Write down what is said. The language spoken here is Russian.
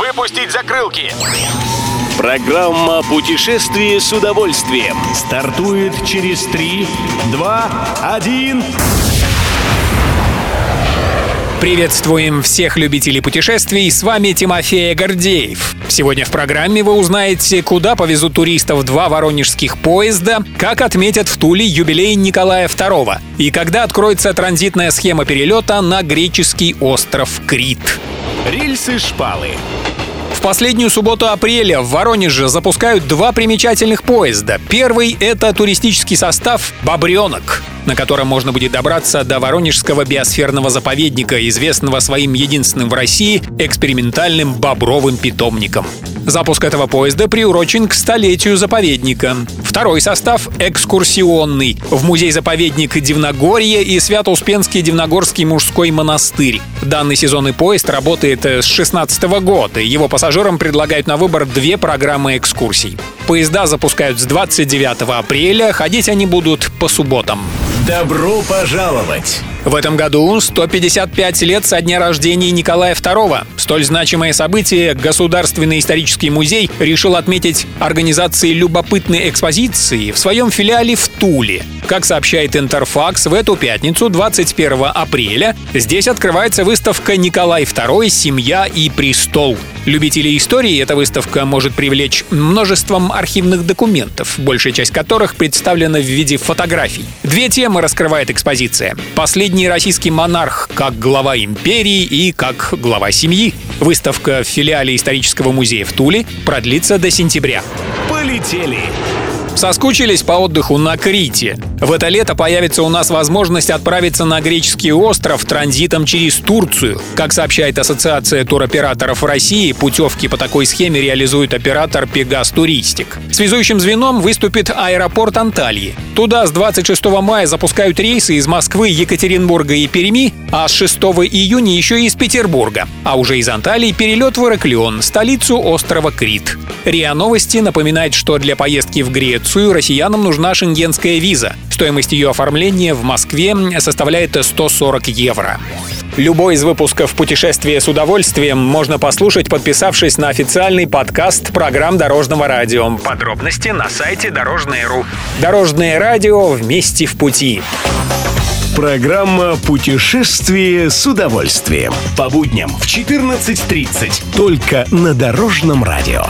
Выпустить закрылки! Программа «Путешествие с удовольствием» стартует через 3, 2, 1... Приветствуем всех любителей путешествий, с вами Тимофей Гордеев. Сегодня в программе вы узнаете, куда повезут туристов два воронежских поезда, как отметят в Туле юбилей Николая II и когда откроется транзитная схема перелета на греческий остров Крит. Рельсы-шпалы в последнюю субботу апреля в Воронеже запускают два примечательных поезда. Первый — это туристический состав «Бобренок», на котором можно будет добраться до Воронежского биосферного заповедника, известного своим единственным в России экспериментальным бобровым питомником. Запуск этого поезда приурочен к столетию заповедника. Второй состав — экскурсионный. В музей-заповедник Дивногорье и Свято-Успенский Дивногорский мужской монастырь. Данный сезонный поезд работает с 2016 года. Его пассажирам предлагают на выбор две программы экскурсий. Поезда запускают с 29 апреля, ходить они будут по субботам. Добро пожаловать! В этом году 155 лет со дня рождения Николая II. Столь значимое событие Государственный исторический музей решил отметить организацией любопытной экспозиции в своем филиале в Туле. Как сообщает Интерфакс, в эту пятницу, 21 апреля, здесь открывается выставка «Николай II. Семья и престол». Любителей истории эта выставка может привлечь множеством архивных документов, большая часть которых представлена в виде фотографий. Две темы раскрывает экспозиция. Последний российский монарх как глава империи и как глава семьи. Выставка в филиале исторического музея в Туле продлится до сентября. Полетели! Соскучились по отдыху на Крите? В это лето появится у нас возможность отправиться на греческий остров транзитом через Турцию. Как сообщает Ассоциация туроператоров России, путевки по такой схеме реализует оператор Пегас Туристик. Связующим звеном выступит аэропорт Анталии. Туда с 26 мая запускают рейсы из Москвы, Екатеринбурга и Перми, а с 6 июня еще и из Петербурга. А уже из Анталии перелет в Ираклион, столицу острова Крит. РИА Новости напоминает, что для поездки в Грецию россиянам нужна шенгенская виза. Стоимость ее оформления в Москве составляет 140 евро. Любой из выпусков «Путешествие с удовольствием» можно послушать, подписавшись на официальный подкаст программ Дорожного радио. Подробности на сайте Дорожное.ру. Дорожное радио вместе в пути. Программа «Путешествие с удовольствием». По будням в 14.30. Только на Дорожном радио.